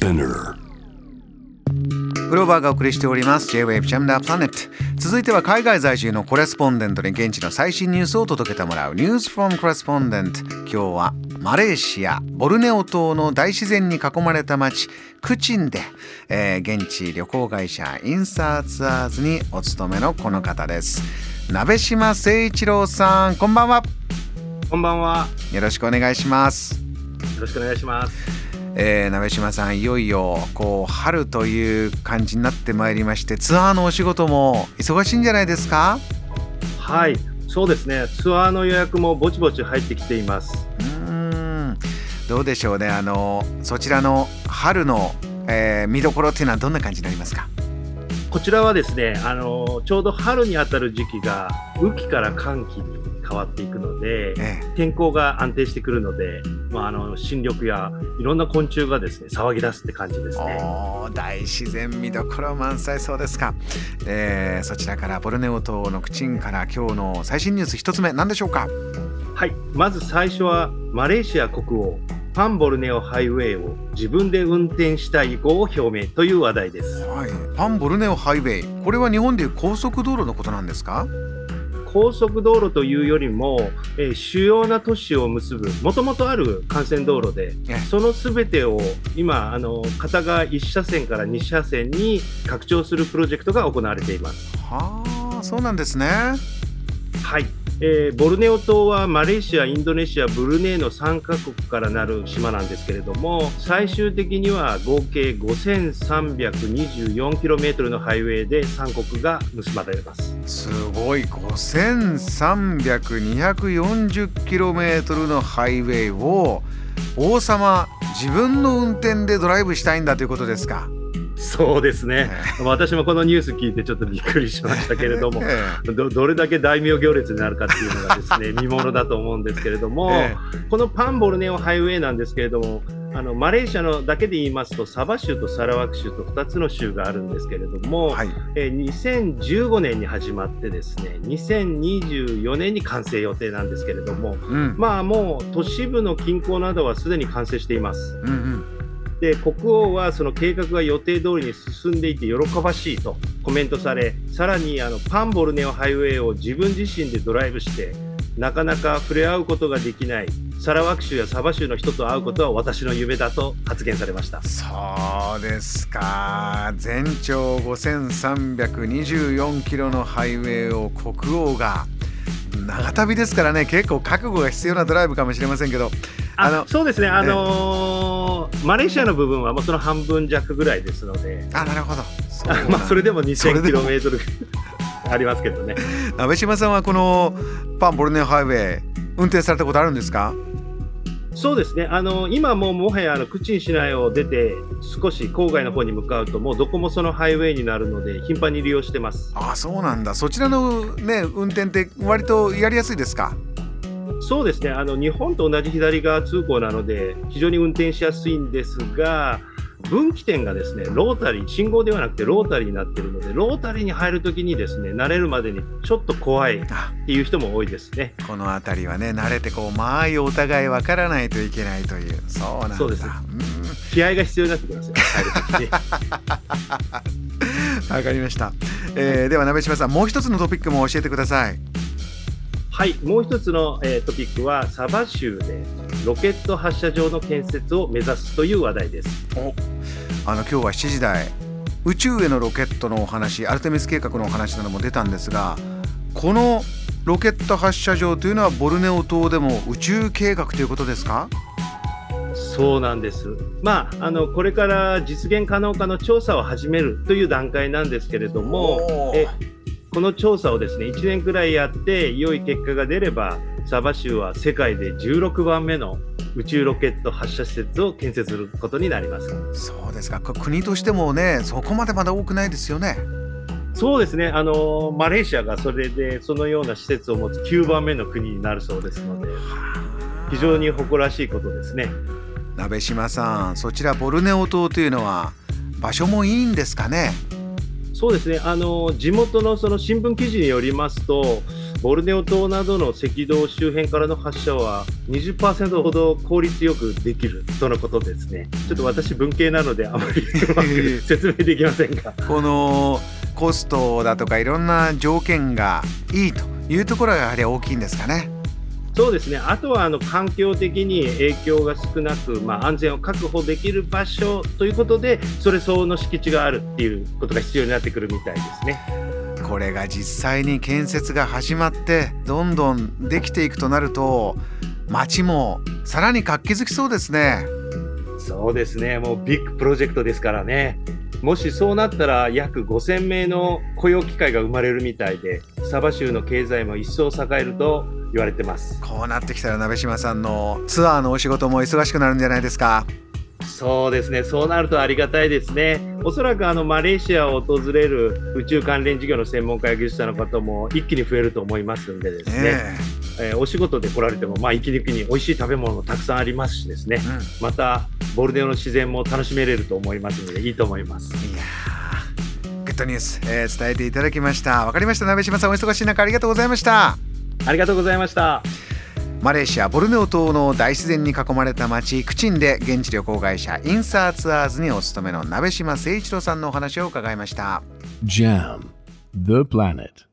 Spinner. グローバーがお送りしております。J-Wave Jam the Planet 続いては海外在住のコレスポンデントに現地の最新ニュースを届けてもらう。News from Correspondent 今日はマレーシアボルネオ島の大自然に囲まれた町クチンで、えー現地旅行会社インサーツアーズにお勤めのこの方です。鍋島誠一郎さんこんばんは。こんばんは。よろしくお願いします。よろしくお願いします。えー、鍋島さんいよいよこう春という感じになってまいりましてツアーのお仕事も忙しいんじゃないですか？はい、そうですね。ツアーの予約もぼちぼち入ってきています。うーん。どうでしょうね。あのそちらの春の、えー見どころっていうのはどんな感じになりますか？こちらはですね、あのちょうど春にあたる時期が雨季から寒気に変わっていくので、え。天候が安定してくるので、まああの新緑やいろんな昆虫がですね騒ぎ出すって感じですえね。大自然見どころ満載そうですか、えーそちらからボルネオ島のクチンから今日の最新ニュース一つ目何でしょうか？はい、まず最初はマレーシア国王パンボルネオハイウェイを自分で運転したい意向を表明という話題です。はいパンボルネオハイウェイこれは日本でいう高速道路のことなんですか？高速道路というよりも、えー主要な都市を結ぶもともとある幹線道路でええそのすべてを今あの片側1車線から2車線に拡張するプロジェクトが行われています。はあそうなんですねはいえーボルネオ島はマレーシア、インドネシア、ブルネイの3カ国からなる島なんですけれども最終的には合計 5324km のハイウェイで3国が結ばれます。すごい。5300240km のハイウェイを王様自分の運転でドライブしたいんだということですか。そうですね、私もこのニュース聞いてちょっとびっくりしましたけれども、えどどれだけ大名行列になるかっていうのがですね見ものだと思うんですけれども、え。このパンボルネオハイウェイなんですけれども、あのマレーシアのだけで言いますと、サバ州とサラワク州と2つの州があるんですけれども、はい、えー2015年に始まって、ですね2024年に完成予定なんですけれども、うん、まあもう都市部の近郊などはすでに完成しています。うんうん。で国王はその計画が予定通りに進んでいて喜ばしいとコメントされさらにあのパンボルネオハイウェイを自分自身でドライブしてなかなか触れ合うことができないサラワク州やサバ州の人と会うことは私の夢だと発言されました。そうですか。全長5324キロのハイウェイを国王が長旅ですからね。結構覚悟が必要なドライブかもしれませんけど。ああのそうですね、あのーマレーシアの部分はもうその半分弱ぐらいですので、あなるほど。そ まあそれでもそれ2000でもキロメートルありますけどね。鍋島さんはこのパンボルネオハイウェイ運転されたことあるんですか？そうですね、あの今もうもはやあのクチン市内を出て、少し郊外の方に向かうと、もうどこもそのハイウェイになるので、頻繁に利用してます。あそうなんだ。そちらのね運転って割とやりやすいですか？そうですね、あの日本と同じ左側通行なので、非常に運転しやすいんですが、分岐点がですねロータリー、信号ではなくてロータリーになっているので、ロータリーに入るときにですね慣れるまでにちょっと怖いっあていう人も多いですね。この辺りはね慣れてこう間合いをお互い分からないといけないというそうなんだ。そうです。ん。気合が必要になってきますよ、入る。わかりました、えーでは鍋島さんもう一つのトピックも教えてください。はい、もう一つの、えートピックは、サバ州でロケット発射場の建設を目指すという話題です。おあの今日は7時台宇宙へのロケットのお話アルテミス計画のお話なども出たんですがこのロケット発射場というのはボルネオ島でも宇宙計画ということですか？そうなんです。まあ、あのこれから実現可能かの調査を始めるという段階なんですけれどもえこの調査をですね1年くらいやって良い結果が出れば、サバ州は世界で16番目の宇宙ロケット発射施設を建設することになります。そうですか。こ国としてもねそこまでまだ多くないですよね。そうですね、あのマレーシアがそれでそのような施設を持つ9番目の国になるそうですので、非常に誇らしいことですね。鍋島さんそちらボルネオ島というのは場所もいいんですかね？そうですね、あの地元のその新聞記事によりますと、ボルネオ島などの赤道周辺からの発射は20%ほど効率よくできるとのことですね。ちょっと私文系なのであまりうまく説明できませんが。このコストだとかいろんな条件がいいというところがやはり大きいんですかね。そうですねあとはあの環境的に影響が少なく、まあ、安全を確保できる場所ということでそれ相応の敷地があるっていうことが必要になってくるみたいですね。これが実際に建設が始まってどんどんできていくとなると街もさらに活気づきそうですね。そうですねもうビッグプロジェクトですからね。もしそうなったら約5000名の雇用機会が生まれるみたいでサバ州の経済も一層栄えると言われてますこうなってきたら鍋島さんのツアーのお仕事も忙しくなるんじゃないですかそうですね、そうなるとありがたいですね。おそらくあのマレーシアを訪れる宇宙関連事業の専門家や技術者の方も一気に増えると思いますんでですね、えー、えー、お仕事で来られても、まあ、息抜きに美味しい食べ物もたくさんありますしですね、うん、またボルネオの自然も楽しめれると思いますのでいいと思います。いやグッドニュース、えー、伝えていただきました。わかりました、鍋島さんお忙しい中ありがとうございました。ありがとうございました。マレーシアボルネオ島の大自然に囲まれた町クチンで現地旅行会社インサーツアーズにお勤めの鍋島誠一郎さんのお話を伺いました。JAM The Planet